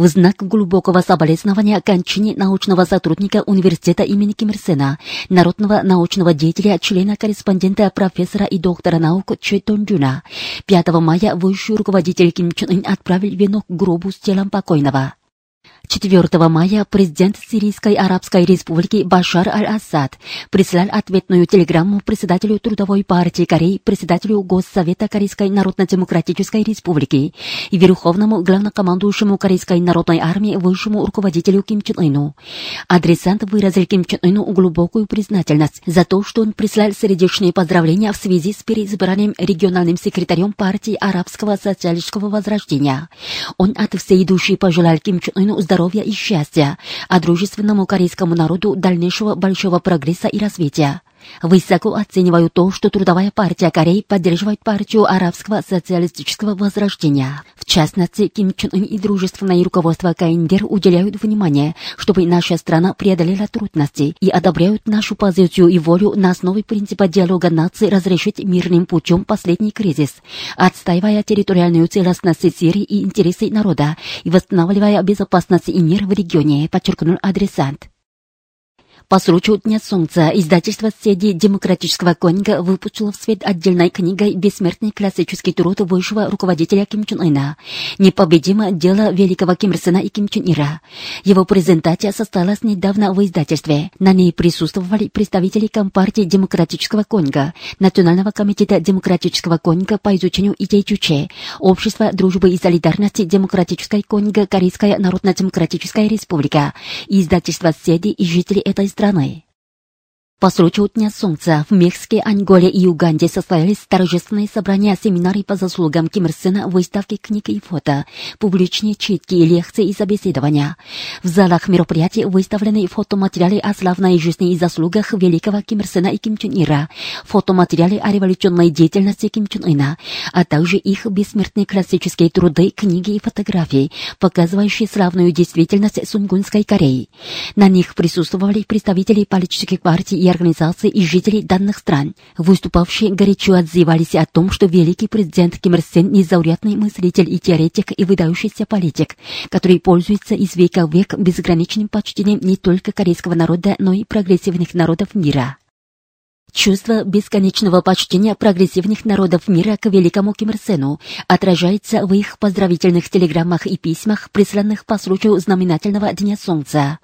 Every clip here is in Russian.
В знак глубокого соболезнования кончине научного сотрудника университета имени Ким Ир Сена, народного научного деятеля, члена-корреспондента, профессора и доктора наук Чэ Тон Джуна, 5 мая высший руководитель Ким Чен Ын отправил венок к гробу с телом покойного. 4 мая президент Сирийской Арабской Республики Башар аль-Асад прислал ответную телеграмму председателю Трудовой партии Кореи, председателю Госсовета Корейской Народно-Демократической Республики и верховному главнокомандующему Корейской народной армии высшему руководителю Ким Чен Ыну. Адресант выразил Ким Чен Ыну глубокую признательность за то, что он прислал сердечные поздравления в связи с переизбранием региональным секретарем партии Арабского социалистического возрождения. Он от всей души пожелал Ким Чен Ыну здоровья и счастья, а дружественному корейскому народу дальнейшего большого прогресса и развития. Высоко оцениваю то, что Трудовая партия Кореи поддерживает партию арабского социалистического возрождения. В частности, Ким Чен Ын и дружественное руководство КНДР уделяют внимание, чтобы наша страна преодолела трудности и одобряют нашу позицию и волю на основе принципа диалога наций разрешить мирным путем последний кризис, отстаивая территориальную целостность Сирии и интересы народа и восстанавливая безопасность и мир в регионе, подчеркнул адресант. По случаю Дня Солнца издательство «Седи Демократического конга» выпустило в свет отдельной книгой «Бессмертный классический труд высшего руководителя Ким Чен Ына. Непобедимо дело великого Ким Ир Сена и Ким Чен Ира». Его презентация состоялась недавно в издательстве. На ней присутствовали представители Компартии Демократического конга, Национального комитета Демократического конга по изучению идей Чуче, Общества дружбы и солидарности Демократической конга Корейская Народно-Демократическая Республика, издательство «Седи» и жители этой страны страны. По случаю Дня Солнца в Мексике, Анголе и Уганде состоялись торжественные собрания, семинары по заслугам Ким Ир Сена, выставки книг и фото, публичные читки, лекции и собеседования. В залах мероприятий выставлены фотоматериалы о славной жизни и заслугах великого Ким Ир Сена и Ким Чен Ира, фотоматериалы о революционной деятельности Ким Чен Ына, а также их бессмертные классические труды, книги и фотографии, показывающие славную действительность Сунгунской Кореи. На них присутствовали представители политических партий и организаций и жителей данных стран. Выступавшие горячо отзывались о том, что великий президент Ким Ир Сен незаурядный мыслитель и теоретик и выдающийся политик, который пользуется из века в век безграничным почтением не только корейского народа, но и прогрессивных народов мира. Чувство бесконечного почтения прогрессивных народов мира к великому Ким Ир Сену отражается в их поздравительных телеграммах и письмах, присланных по случаю знаменательного Дня Солнца.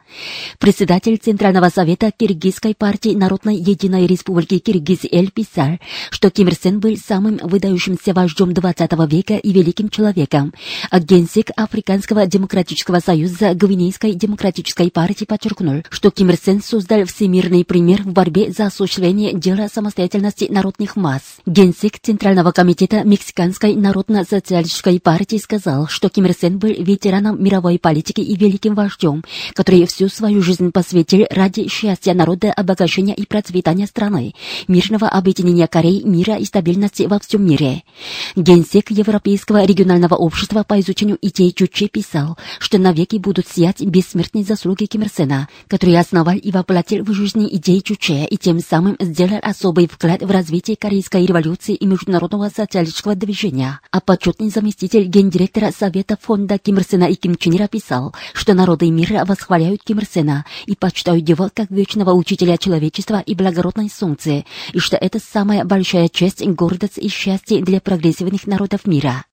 Председатель Центрального совета Киргизской партии Народной Единой Республики Киргиз-Эль писал, что Ким Ир Сен был самым выдающимся вождем XX века и великим человеком, а генсек Африканского демократического союза Гвинейской демократической партии подчеркнул, что Ким Ир Сен создал всемирный пример в борьбе за осуществление дела самостоятельности народных масс. Генсек Центрального комитета Мексиканской народно-социалистической партии сказал, что Ким Ир Сен был ветераном мировой политики и великим вождем, который всю свою жизнь посвятил ради счастья народа, обогащения и процветания страны, мирного объединения Кореи, мира и стабильности во всем мире. Генсек Европейского регионального общества по изучению идей Чучи писал, что навеки будут сиять бессмертные заслуги Ким Ир Сена, который основал и воплотил в жизни идеи Чуче и тем самым сделал особый вклад в развитие Корейской революции и международного социалистического движения. А почетный заместитель гендиректора Совета фонда Ким Ир Сена и Ким Чен Ира писал, что народы мира восхваляют Ким Ир Сена и почитают его как вечного учителя человечества и благородной солнце, и что это самая большая честь, гордость и счастье для прогрессивных народов мира.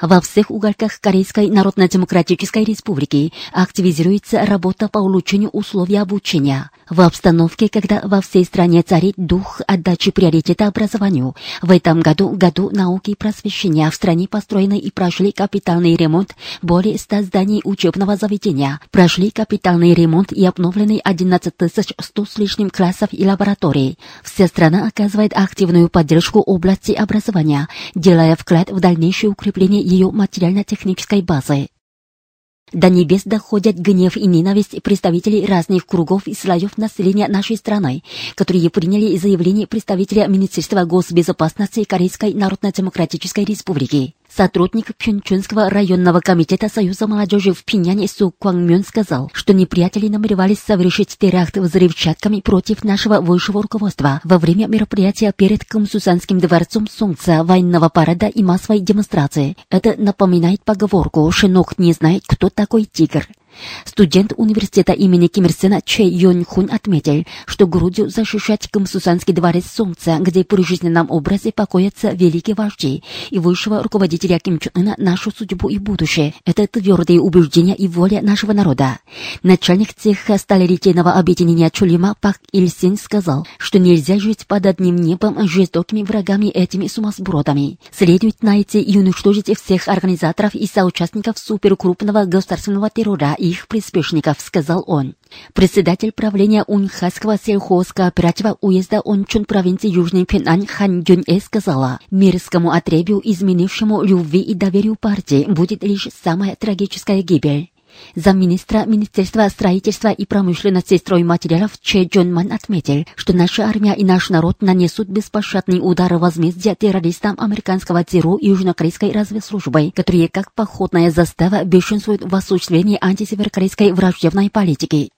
Во всех уголках Корейской Народно-Демократической Республики активизируется работа по улучшению условий обучения. В обстановке, когда во всей стране царит дух отдачи приоритета образованию, в этом году, году науки и просвещения, в стране построены и прошли капитальный ремонт более 100 зданий учебного заведения, прошли капитальный ремонт и обновлены 11 100 с лишним классов и лабораторий. Вся страна оказывает активную поддержку области образования, делая вклад в дальнейшее укрепление ее материально-технической базы. До небес доходят гнев и ненависть представителей разных кругов и слоев населения нашей страны, которые приняли заявление представителя Министерства госбезопасности Корейской Народно-Демократической Республики. Сотрудник Пхенчунского районного комитета Союза молодежи в Пиняне Су Квангмён сказал, что неприятели намеревались совершить теракт взрывчатками против нашего высшего руководства во время мероприятия перед Камсусанским дворцом Солнца, военного парада и массовой демонстрации. Это напоминает поговорку «Шинок не знает, кто такой тигр». Студент университета имени Ким Ир Сена Че Йон Хун отметил, что грудью защищать Камсусанский дворец Солнца, где при жизненном образе покоятся великие вожди и высшего руководителя Ким Чен Ына нашу судьбу и будущее. Это твердые убеждения и воля нашего народа. Начальник цеха сталелитейного объединения Чулима Пак Иль Син сказал, что нельзя жить под одним небом жестокими врагами этими сумасбродами. Следует найти и уничтожить всех организаторов и соучастников суперкрупного государственного террора и их приспешников, сказал он. Председатель правления Унхасского сельхозкооператива уезда Ончун провинции Южный Пенань Хан Юнь-э сказала, мирскому отребью, изменившему любви и доверию партии, будет лишь самая трагическая гибель. Замминистра Министерства строительства и промышленности стройматериалов Че Джонман отметил, что наша армия и наш народ нанесут беспощадный удар возмездия террористам американского ЦРУ и южнокорейской разведслужбы, которые как походная застава бешенствуют в осуществлении антисеверокорейской враждебной политики.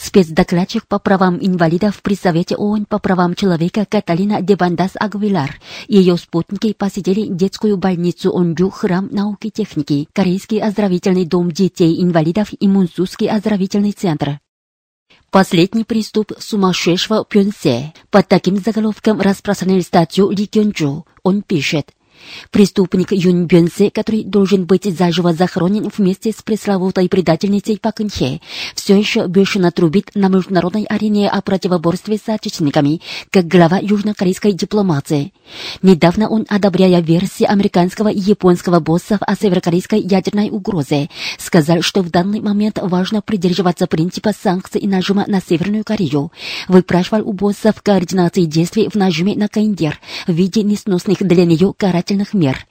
Спецдокладчик по правам инвалидов при Совете ООН по правам человека Каталина Дебандас Агвилар ее спутники посетили детскую больницу Онджу Храм науки и техники, Корейский оздоровительный дом детей-инвалидов и Мунсузский оздоровительный центр. Последний приступ сумасшедшего Пюнсе. Под таким заголовком распространили статью Ли Кёнджу. Он пишет. Преступник Юн Бёнсе, который должен быть заживо захоронен вместе с пресловутой предательницей Пак Инхе, все еще бешено трубит на международной арене о противоборстве с отечественниками, как глава южнокорейской дипломации. Недавно он, одобряя версии американского и японского боссов о северокорейской ядерной угрозе, сказал, что в данный момент важно придерживаться принципа санкций и нажима на Северную Корею. Выпрашивал у боссов координации действий в нажиме на Каиндер в виде несносных для нее карательных мер.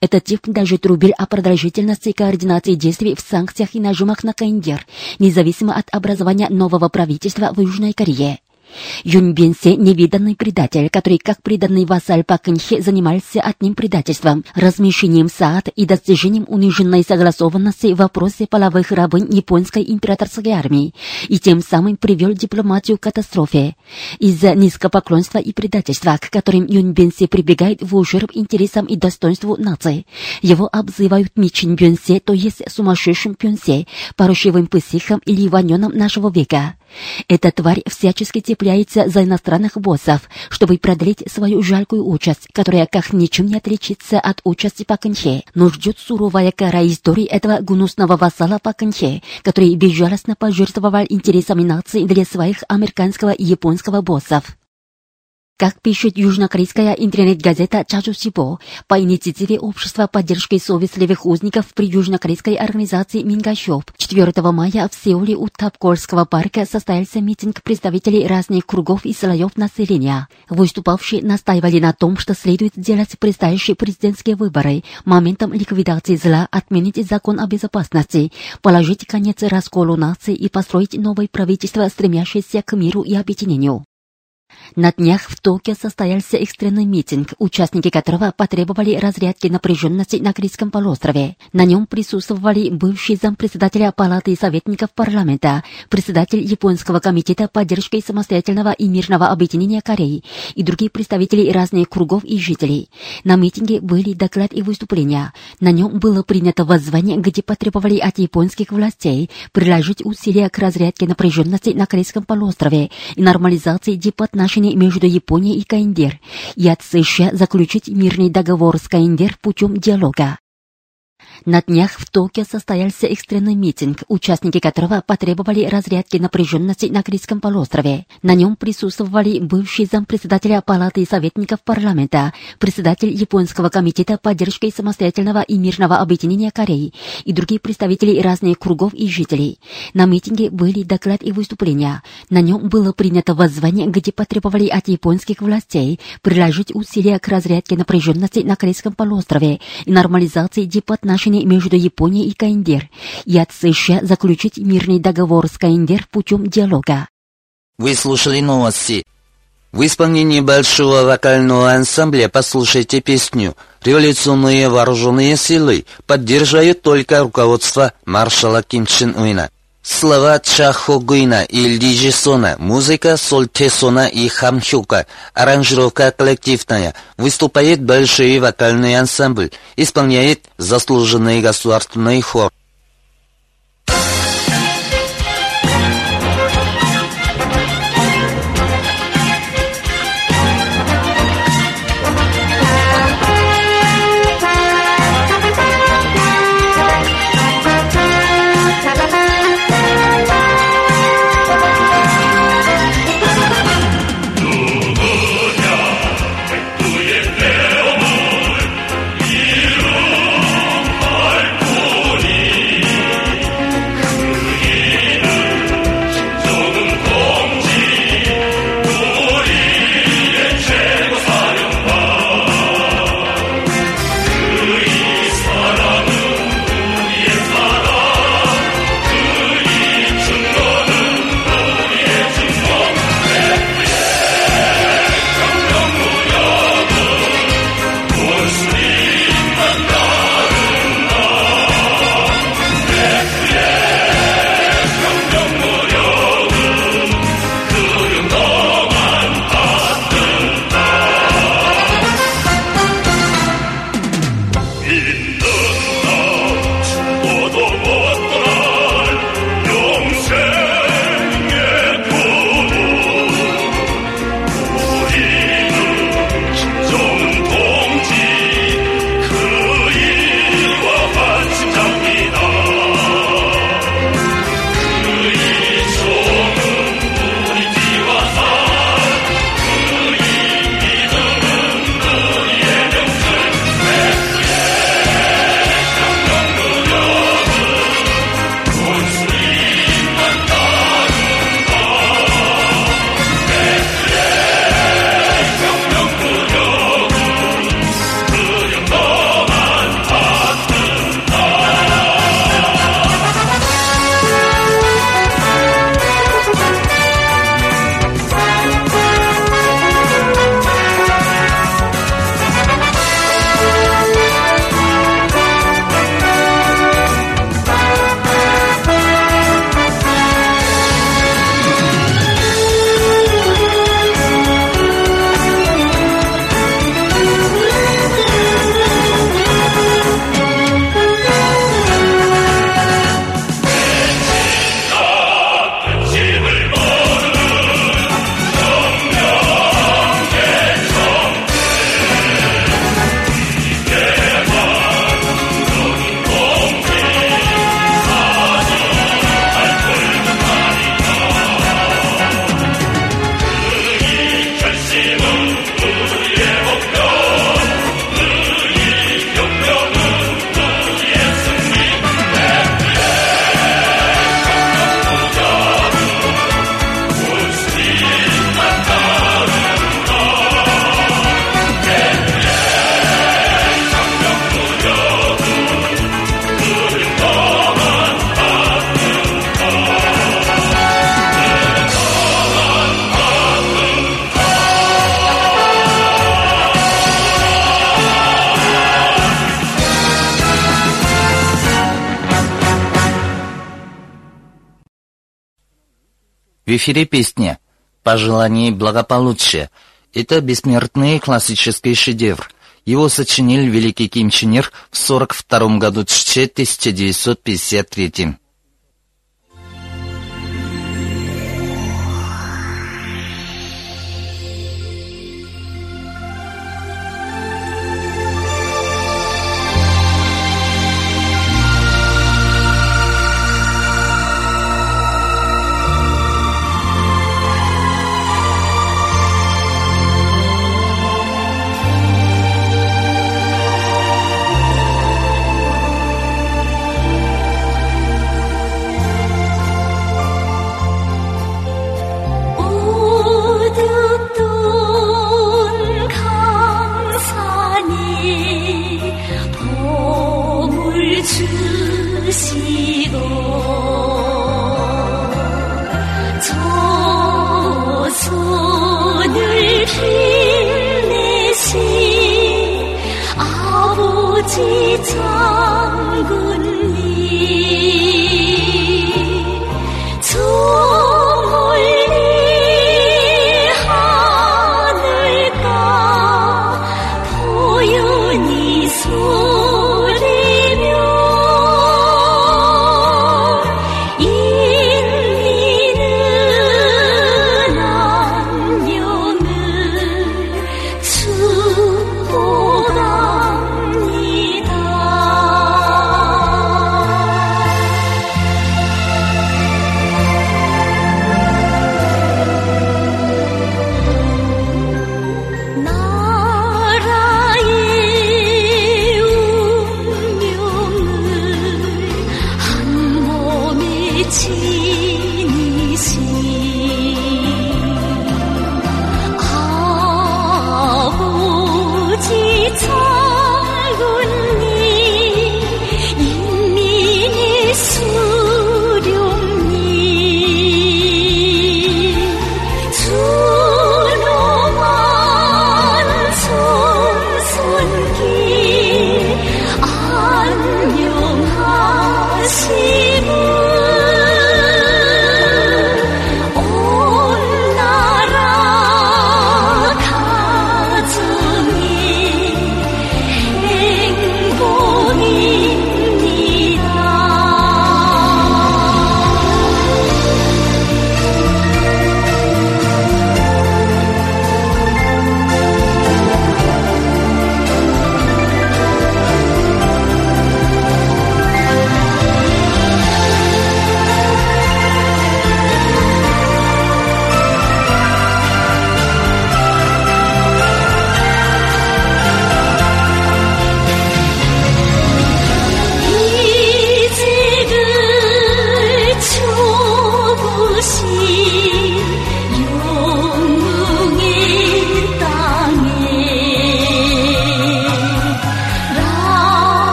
Этот тип даже трубил о продолжительности координации действий в санкциях и нажимах на Каиндер, независимо от образования нового правительства в Южной Корее. Юн Бенсе – невиданный предатель, который, как преданный вассаль Пак Инхе, занимался одним предательством, размещением сад и достижением униженной согласованности в вопросе половых рабынь японской императорской армии, и тем самым привел дипломатию к катастрофе. Из-за низкопоклонства и предательства, к которым Юн Бенсе прибегает в ущерб интересам и достоинству нации, его обзывают Мичин Бенсе, то есть сумасшедшим Бенсе, паршивым психом или ваненом нашего века. Эта тварь всячески цепляется за иностранных боссов, чтобы продлить свою жалкую участь, которая как ничем не отличится от участи Паканхе, но ждет суровая кара истории этого гнусного вассала Паканхе, который безжалостно пожертвовал интересами нации для своих американского и японского боссов. Как пишет южнокорейская интернет-газета Чачусибо, по инициативе Общества поддержки совестливых узников при южнокорейской организации Мингашоп, 4 мая в Сеуле у Тапкольского парка состоялся митинг представителей разных кругов и слоев населения. Выступавшие настаивали на том, что следует сделать предстоящие президентские выборы моментом ликвидации зла, отменить закон о безопасности, положить конец расколу нации и построить новое правительство, стремящееся к миру и объединению. На днях в Токио состоялся экстренный митинг, участники которого потребовали разрядки напряженности на Корейском полуострове. На нем присутствовали бывший зампредседателя Палаты советников парламента, председатель Японского комитета поддержки самостоятельного и мирного объединения Кореи и другие представители разных кругов и жителей. На митинге были доклад и выступления. На нем было принято воззвание, где потребовали от японских властей приложить усилия к разрядке напряженности на Корейском полуострове и нормализации дипотных отношений между Японией и Каиндер и от США заключить мирный договор с Каиндер путем диалога. На днях в Токио состоялся экстренный митинг, участники которого потребовали разрядки напряженности на Корейском полуострове. На нем присутствовали бывший зампредседателя Палаты советников парламента, председатель Японского комитета поддержки самостоятельного и мирного объединения Кореи и другие представители разных кругов и жителей. На митинге были доклад и выступления. На нем было принято воззвание, где потребовали от японских властей приложить усилия к разрядке напряженности на Корейском полуострове и нормализации дипотношений войны между Японией и КНДР и от США заключить мирный договор с КНДР путем диалога. Вы слушали новости. В исполнении большого вокального ансамбля послушайте песню «Революционные вооруженные силы поддерживают только руководство маршала Ким Чен Уина». Слова Чахогуина и Ли Джисона, музыка Сольтесона и Хамхюка, аранжировка коллективная, выступает большой вокальный ансамбль, исполняет заслуженный государственный хор. В эфире песня «Пожелание благополучия». Это бессмертный классический шедевр. Его сочинил великий Ким Чен Ир в 42 году 1953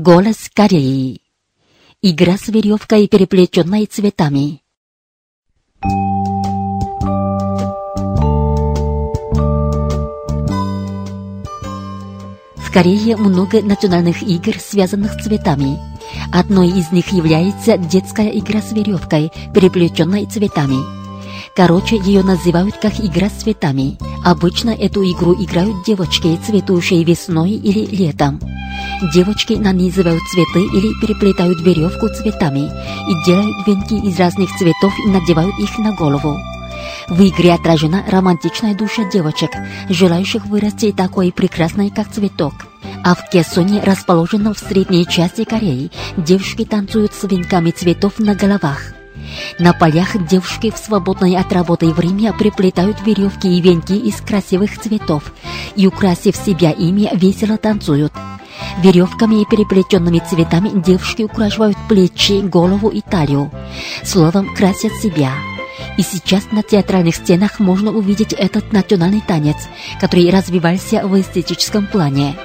Голос Кореи. Игра с веревкой, переплетенной цветами. В Корее много национальных игр, связанных с цветами. Одной из них является детская игра с веревкой, переплетенной цветами. Короче, ее называют как игра с цветами. Обычно эту игру играют девочки, цветущие весной или летом. Девочки нанизывают цветы или переплетают веревку цветами и делают венки из разных цветов и надевают их на голову. В игре отражена романтичная душа девочек, желающих вырасти такой прекрасной, как цветок. А в Кессоне, расположенном в средней части Кореи, девушки танцуют с венками цветов на головах. На полях девушки в свободное от работы время приплетают веревки и венки из красивых цветов и, украсив себя ими, весело танцуют. Веревками и переплетенными цветами девушки украшивают плечи, голову и талию. Словом, красят себя. И сейчас на театральных стенах можно увидеть этот национальный танец, который развивался в эстетическом плане.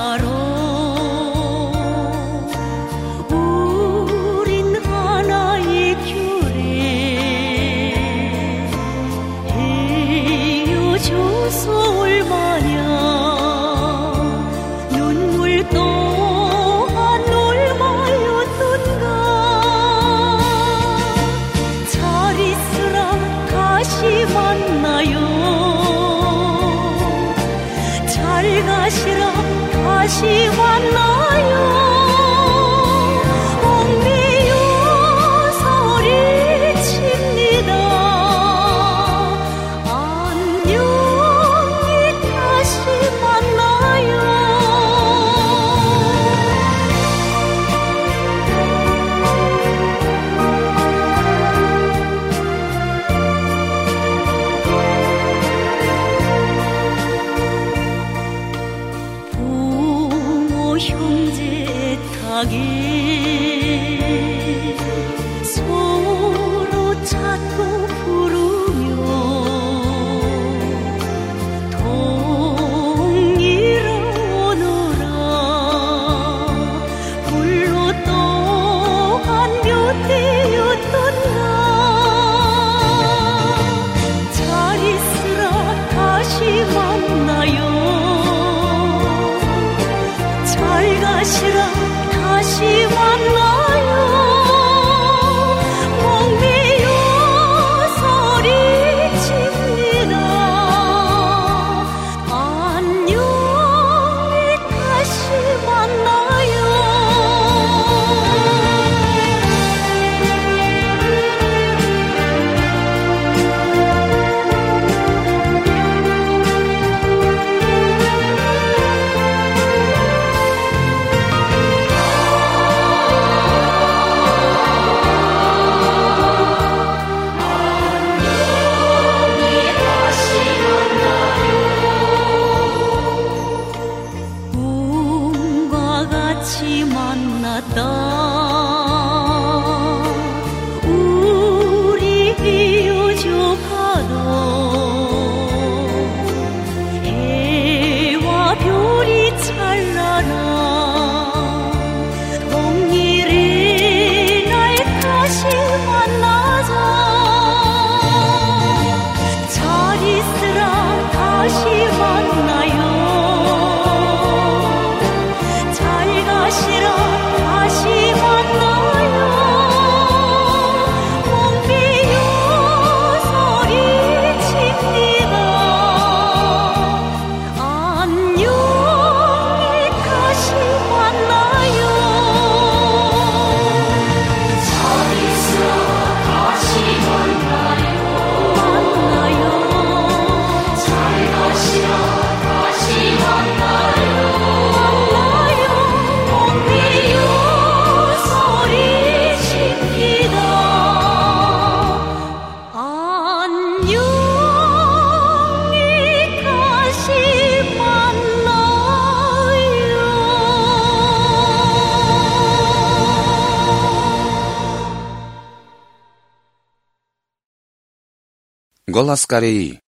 tomorrow 希望 Голос Кореи.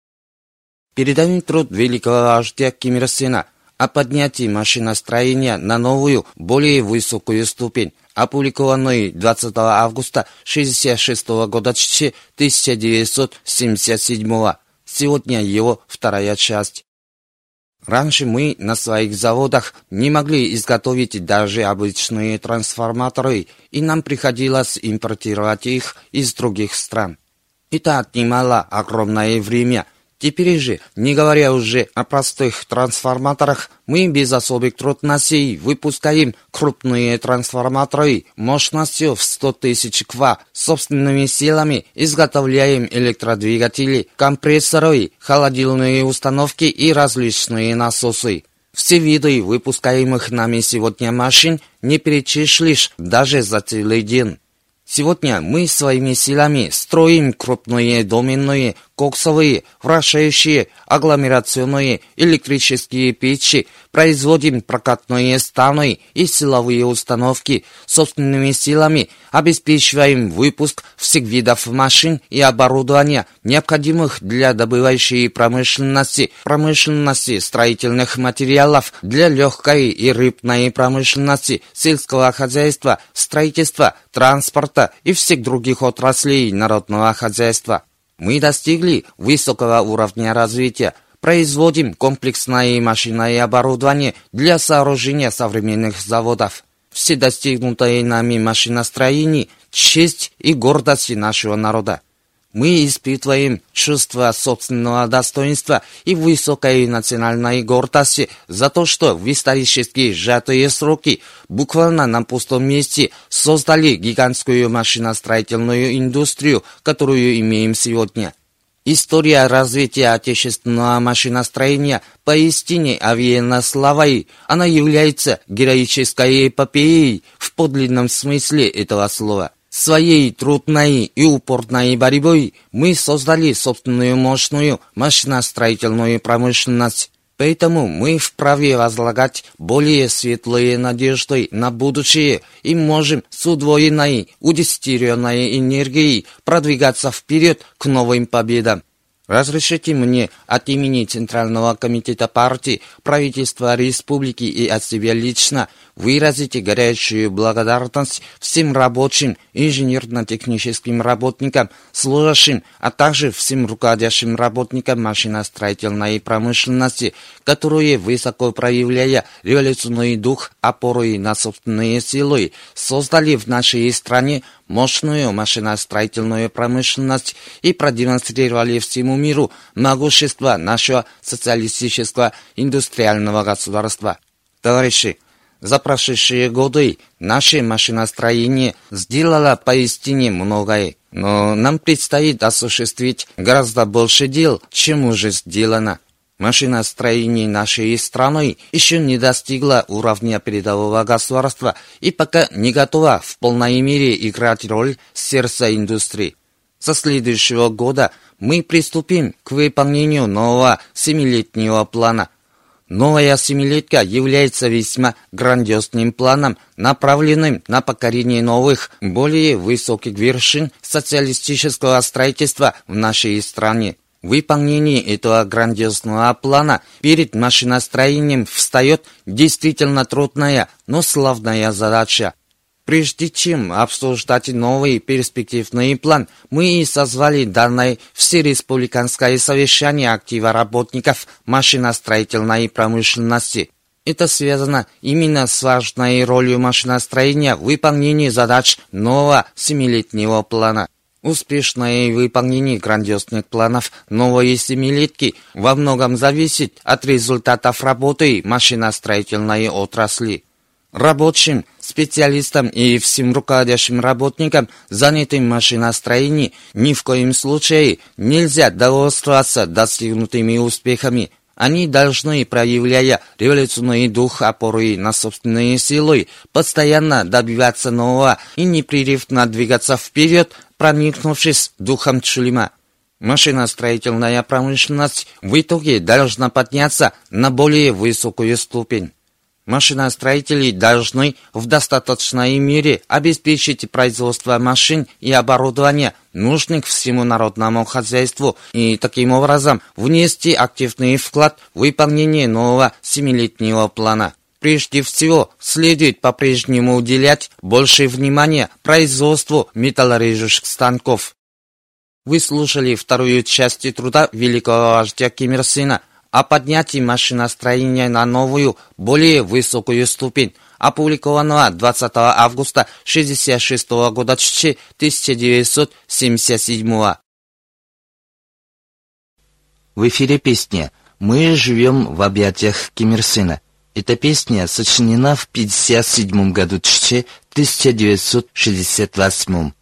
Передаем труд великого вождя Ким Ир Сена о поднятии машиностроения на новую, более высокую ступень, опубликованный 20 августа 1966 года 1977. Сегодня его вторая часть. Раньше мы на своих заводах не могли изготовить даже обычные трансформаторы, и нам приходилось импортировать их из других стран. Это отнимало огромное время, Теперь же, не говоря уже о простых трансформаторах, мы без особых трудностей выпускаем крупные трансформаторы мощностью в 100 тысяч ква, собственными силами изготовляем электродвигатели, компрессоры, холодильные установки и различные насосы. Все виды выпускаемых нами сегодня машин не перечислишь даже за целый день. Сегодня мы своими силами строим крупные доменные, коксовые, вращающие, агломерационные, электрические печи, производим прокатные станы и силовые установки. Собственными силами обеспечиваем выпуск всех видов машин и оборудования, необходимых для добывающей промышленности, промышленности строительных материалов, для легкой и рыбной промышленности, сельского хозяйства, строительства, транспорта и всех других отраслей народного хозяйства. Мы достигли высокого уровня развития, производим комплексное машинное оборудование для сооружения современных заводов. Все достигнутые нами машиностроения – честь и гордость нашего народа. Мы испытываем чувство собственного достоинства и высокой национальной гордости за то, что в исторически сжатые сроки буквально на пустом месте создали гигантскую машиностроительную индустрию, которую имеем сегодня. История развития отечественного машиностроения поистине овеяна славой. Она является героической эпопеей в подлинном смысле этого слова. Своей трудной и упорной борьбой мы создали собственную мощную машиностроительную промышленность. Поэтому мы вправе возлагать более светлые надежды на будущее и можем с удвоенной, удесятеренной энергией продвигаться вперед к новым победам. Разрешите мне от имени Центрального комитета партии, правительства республики и от себя лично выразить горячую благодарность всем рабочим, инженерно-техническим работникам, служащим, а также всем руководящим работникам машиностроительной промышленности, которые, высоко проявляя революционный дух, опорой на собственные силы, создали в нашей стране мощную машиностроительную промышленность и продемонстрировали всему миру могущество нашего социалистического индустриального государства. Товарищи, за прошедшие годы наше машиностроение сделало поистине многое, но нам предстоит осуществить гораздо больше дел, чем уже сделано. Машиностроение нашей страны еще не достигло уровня передового государства и пока не готова в полной мере играть роль сердца индустрии. Со следующего года мы приступим к выполнению нового семилетнего плана – Новая семилетка является весьма грандиозным планом, направленным на покорение новых, более высоких вершин социалистического строительства в нашей стране. Выполнение этого грандиозного плана перед машиностроением встает действительно трудная, но славная задача. Прежде чем обсуждать новый перспективный план, мы и созвали данное всереспубликанское совещание актива работников машиностроительной промышленности. Это связано именно с важной ролью машиностроения в выполнении задач нового семилетнего плана. Успешное выполнение грандиозных планов новой семилетки во многом зависит от результатов работы машиностроительной отрасли. Рабочим, специалистам и всем руководящим работникам, занятым машиностроением, ни в коем случае нельзя довольствоваться достигнутыми успехами. Они должны, проявляя революционный дух опоры на собственные силы, постоянно добиваться нового и непрерывно двигаться вперед, проникнувшись духом Чулима. Машиностроительная промышленность в итоге должна подняться на более высокую ступень. Машиностроители должны в достаточной мере обеспечить производство машин и оборудования, нужных всему народному хозяйству, и таким образом внести активный вклад в выполнение нового семилетнего плана. Прежде всего, следует по-прежнему уделять больше внимания производству металлорежущих станков. Вы слушали вторую часть труда великого вождя Ким Ир Сына – о поднятии машиностроения на новую, более высокую ступень, опубликованного 20 августа 1966 года 1977 В эфире песня «Мы живем в объятиях Ким Ир Сена». Эта песня сочинена в 1957 году 1968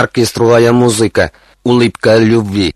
оркестровая музыка, улыбка любви.